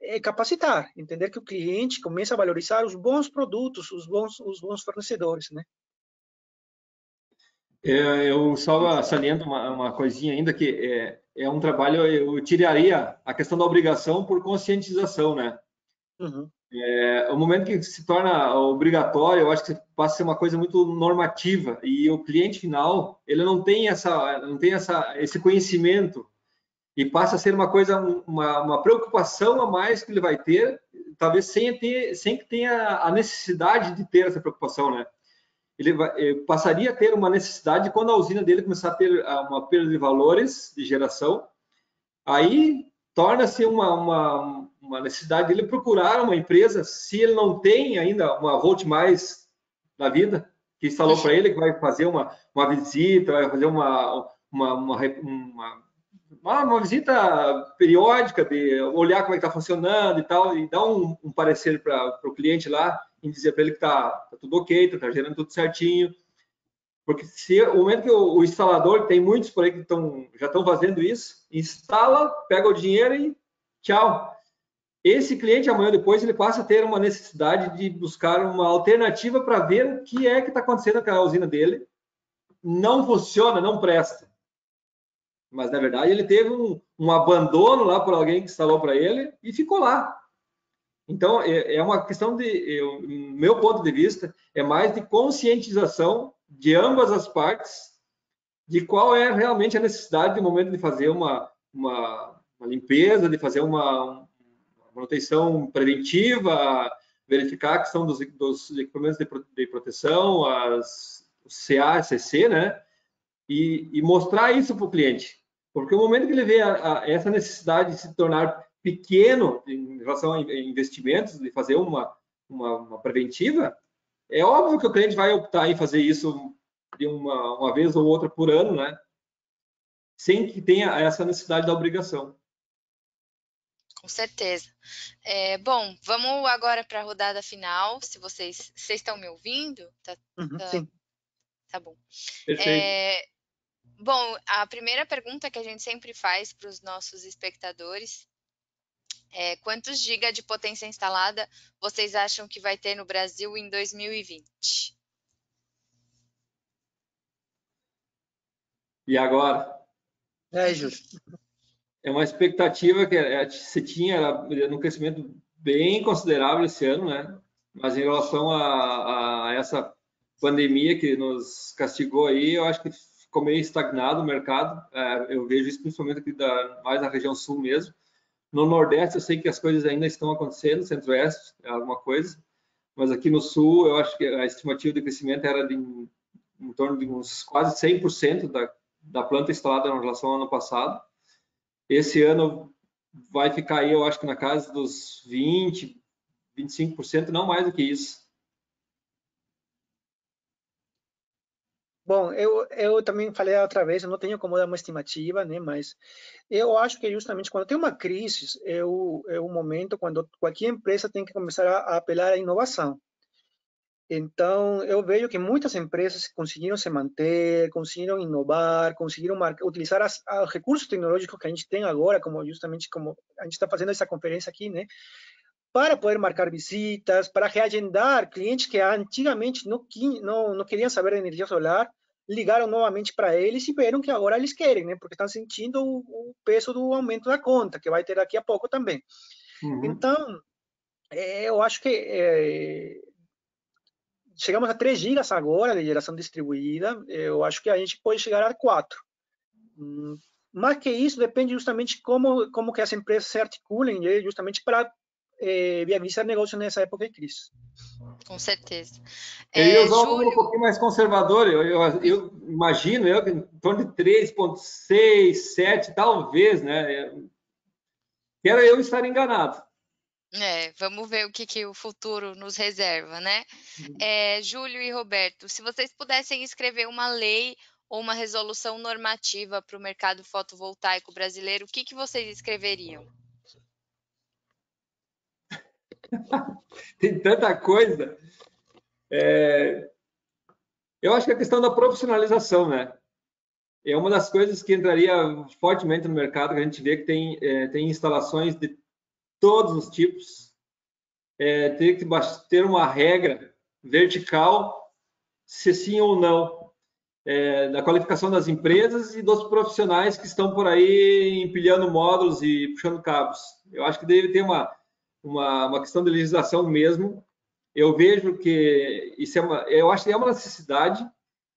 é capacitar, entender que o cliente começa a valorizar os bons produtos, os bons, os bons fornecedores, né? É, eu só saliento uma, uma, coisinha ainda que é, é, um trabalho, eu tiraria a questão da obrigação por conscientização, né? Uhum. É, o momento que se torna obrigatório, eu acho que passa a ser uma coisa muito normativa. E o cliente final ele não tem essa, não tem essa, esse conhecimento. E passa a ser uma coisa, uma, uma preocupação a mais que ele vai ter, talvez sem ter, sem que tenha a necessidade de ter essa preocupação, né? Ele, vai, ele passaria a ter uma necessidade quando a usina dele começar a ter uma perda de valores de geração, aí torna-se uma, uma, uma, necessidade dele procurar uma empresa, se ele não tem ainda uma Volt Mais na vida, que instalou para ele, que vai fazer uma, uma visita, vai fazer uma, uma, uma, uma, visita periódica, de olhar como é está funcionando e tal, e dar um, um parecer para o cliente lá, e dizer para ele que está tá tudo ok, está tá gerando tudo certinho, porque se o momento que o, o instalador, tem muitos por aí que tão, já estão fazendo isso, instala, pega o dinheiro e tchau. Esse cliente, amanhã depois, ele passa a ter uma necessidade de buscar uma alternativa para ver o que é que está acontecendo com a usina dele. Não funciona, não presta. Mas, na verdade, ele teve um, um abandono lá por alguém que instalou para ele e ficou lá. Então, é, é uma questão de, eu, meu ponto de vista, é mais de conscientização de ambas as partes de qual é realmente a necessidade no momento de fazer uma, uma, uma limpeza, de fazer uma, uma, manutenção preventiva, verificar a questão dos, dos equipamentos de, de proteção, as CA, CC, né? E, e mostrar isso para o cliente. Porque o momento que ele vê a, a, essa necessidade de se tornar pequeno em relação a investimentos, de fazer uma, uma, uma preventiva, é óbvio que o cliente vai optar em fazer isso de uma, uma vez ou outra por ano, né? Sem que tenha essa necessidade da obrigação. Com certeza. É, bom, vamos agora para a rodada final. Se vocês, vocês estão me ouvindo? Tá, uhum, tá, sim. Tá bom. Perfeito. É, bom, a primeira pergunta que a gente sempre faz para os nossos espectadores é, quantos gigas de potência instalada vocês acham que vai ter no Brasil em 2020? E agora? É, justo. É uma expectativa que se tinha era no crescimento bem considerável esse ano, né? Mas em relação a, a essa pandemia que nos castigou aí, eu acho que ficou meio estagnado o mercado. É, eu vejo isso principalmente aqui da, mais na região sul mesmo. No Nordeste, eu sei que as coisas ainda estão acontecendo, Centro-Oeste, é alguma coisa, mas aqui no Sul, eu acho que a estimativa de crescimento era de em, torno de uns quase 100% da, da planta instalada em relação ao ano passado. Esse ano vai ficar aí, eu acho que na casa dos 20, 25%, não mais do que isso. Bom, eu, eu também falei outra vez, eu não tenho como dar uma estimativa, né, mas eu acho que justamente quando tem uma crise, é o, é o momento quando qualquer empresa tem que começar a, a apelar à inovação. Então, eu vejo que muitas empresas conseguiram se manter, conseguiram inovar, conseguiram marcar, utilizar os recursos tecnológicos que a gente tem agora, como justamente como a gente está fazendo essa conferência aqui, né? Para poder marcar visitas, para reagendar clientes que antigamente não, não, não queriam saber de energia solar, ligaram novamente para eles e viram que agora eles querem, né? Porque estão sentindo o, o, peso do aumento da conta, que vai ter daqui a pouco também. Uhum. Então, é, eu acho que é, chegamos a 3 gigas agora de geração distribuída, eu acho que a gente pode chegar a 4. Hum, mais que isso, depende justamente como como que as empresas se articulem, né? justamente para é, viabilizar negócio nessa época de crise. Com certeza. Eu ia usar Júlio... um pouquinho mais conservador, eu, eu, eu imagino, eu, em torno de 3,6, 7, talvez, né? Quero eu estar enganado. É, vamos ver o que, que o futuro nos reserva, né? Uhum. É, Júlio e Roberto, se vocês pudessem escrever uma lei ou uma resolução normativa para o mercado fotovoltaico brasileiro, o que, que vocês escreveriam? Tem tanta coisa. É... Eu acho que a questão da profissionalização, né? É uma das coisas que entraria fortemente no mercado, que a gente vê que tem, é, tem instalações de todos os tipos. É, ter que ter uma regra vertical, se sim ou não, é, da qualificação das empresas e dos profissionais que estão por aí empilhando módulos e puxando cabos. Eu acho que deve ter uma, uma, uma questão de legislação mesmo. Eu vejo que isso é uma, eu acho que é uma necessidade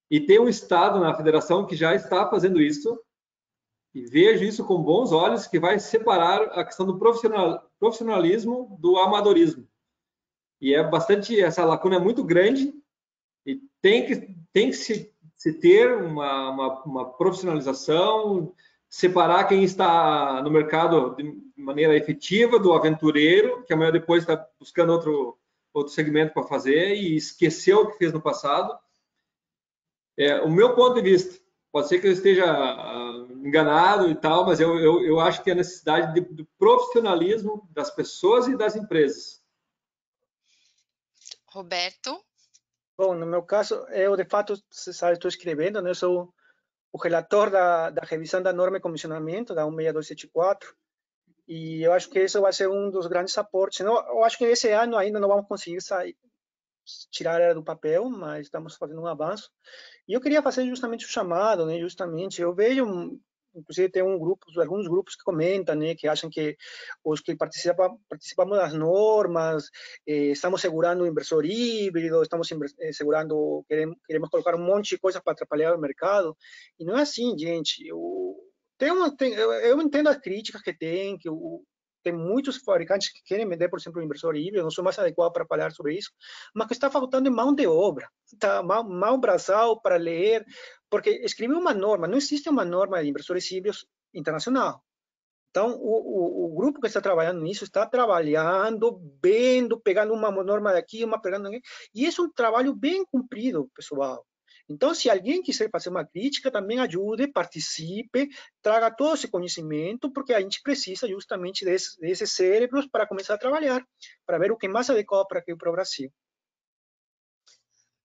e tem um estado na federação que já está fazendo isso e vejo isso com bons olhos que vai separar a questão do profissional, profissionalismo do amadorismo. E é bastante essa lacuna é muito grande e tem que tem que se, se ter uma, uma, uma profissionalização separar quem está no mercado de maneira efetiva do aventureiro, que amanhã depois está buscando outro, outro segmento para fazer e esqueceu o que fez no passado. É, o meu ponto de vista, pode ser que eu esteja uh, enganado e tal, mas eu, eu, eu acho que a necessidade de, do profissionalismo das pessoas e das empresas. Roberto? Bom, no meu caso, eu de fato, você sabe, estou escrevendo, né? Eu sou o relator da, da revisão da norma de comissionamento, da 16274, e eu acho que isso vai ser um dos grandes aportes. Eu acho que esse ano ainda não vamos conseguir sair, tirar ela do papel, mas estamos fazendo um avanço. E eu queria fazer justamente o chamado, né? Justamente, eu vejo inclusive tem um grupo, alguns grupos que comentam, né, que acham que os que participam, participamos das normas, eh, estamos segurando o inversor híbrido, estamos eh, segurando, queremos, queremos colocar um monte de coisas para atrapalhar o mercado, e não é assim, gente. Eu, tem uma, tem, eu, eu entendo as críticas que tem, que o, tem muitos fabricantes que querem vender, por exemplo, o inversor híbrido, não sou mais adequado para falar sobre isso, mas que está faltando mão de obra, tá? mão, mão braçal para ler, porque escrever uma norma, não existe uma norma de inversores híbridos internacional. Então, o, o, o, grupo que está trabalhando nisso está trabalhando, vendo, pegando uma norma daqui, uma pegando aqui, e é um trabalho bem cumprido, pessoal. Então, se alguém quiser fazer uma crítica, também ajude, participe, traga todo esse conhecimento, porque a gente precisa justamente desses, desses cérebros para começar a trabalhar, para ver o que mais adequado para aqui para o Brasil.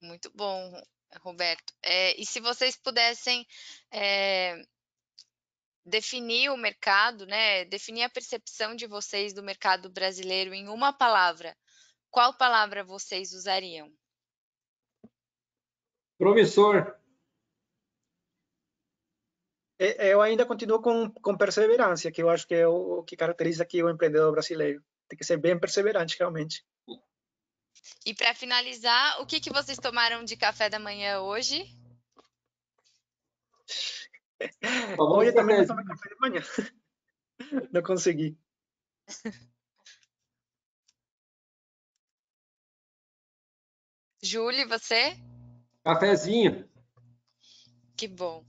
Muito bom, Roberto. É, e se vocês pudessem é, definir o mercado, né, definir a percepção de vocês do mercado brasileiro em uma palavra, qual palavra vocês usariam? Promissor. É, eu ainda continuo com, com perseverança, que eu acho que é o, que caracteriza aqui o empreendedor brasileiro. Tem que ser bem perseverante, realmente. E para finalizar, o que, que vocês tomaram de café da manhã hoje? Hoje também não tomei café da manhã. Não consegui. Júlia, você? Cafezinho. Que bom.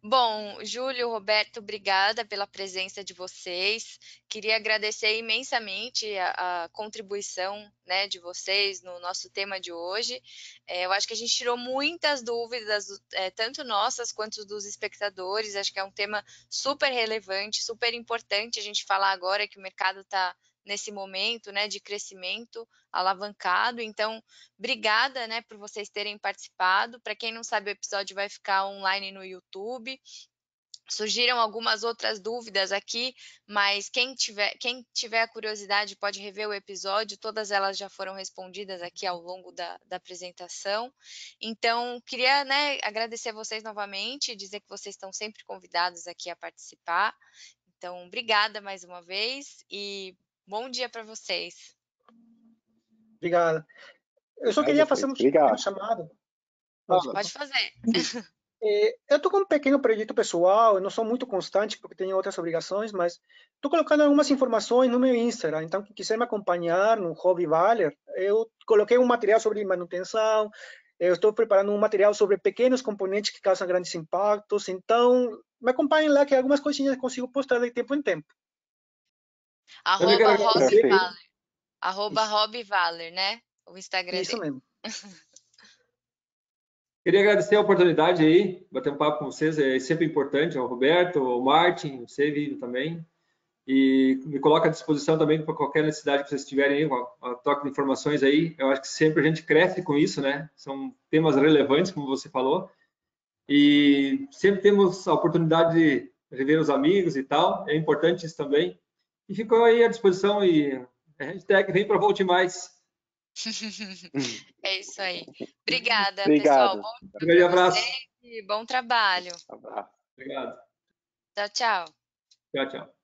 Bom, Júlio, Roberto, obrigada pela presença de vocês. Queria agradecer imensamente a, a contribuição né, de vocês no nosso tema de hoje. É, eu acho que a gente tirou muitas dúvidas, é, tanto nossas quanto dos espectadores. Acho que é um tema super relevante, super importante a gente falar agora que o mercado está nesse momento né, de crescimento alavancado. Então, obrigada né, por vocês terem participado. Para quem não sabe, o episódio vai ficar online no YouTube. Surgiram algumas outras dúvidas aqui, mas quem tiver, quem tiver curiosidade pode rever o episódio, todas elas já foram respondidas aqui ao longo da, da apresentação. Então, queria né, agradecer a vocês novamente, dizer que vocês estão sempre convidados aqui a participar. Então, obrigada mais uma vez e bom dia para vocês. Obrigada. Eu só queria fazer um chamado. Pode fazer. É, eu estou com um pequeno projeto pessoal, eu não sou muito constante porque tenho outras obrigações, mas estou colocando algumas informações no meu Instagram. Então, quem quiser me acompanhar no Hobby Valer, eu coloquei um material sobre manutenção, eu estou preparando um material sobre pequenos componentes que causam grandes impactos. Então, me acompanhem lá que algumas coisinhas eu consigo postar de tempo em tempo. Arroba Hobby Valer. Arroba Hobby Valer, né? O Instagram Isso dele. mesmo. Queria agradecer a oportunidade aí, bater um papo com vocês, é sempre importante, ao Roberto, ao Martin, você, Vivo, também. E me coloca à disposição também para qualquer necessidade que vocês tiverem aí, uma troca de informações aí. Eu acho que sempre a gente cresce com isso, né? São temas relevantes, como você falou. E sempre temos a oportunidade de rever os amigos e tal, é importante isso também. E ficou aí à disposição e a hashtag vem para Volte Mais. é isso aí. Obrigada, Obrigado. pessoal. Bom, Um grande abraço. bom trabalho. Abraço. Obrigado. Tchau, tchau. Tchau, tchau.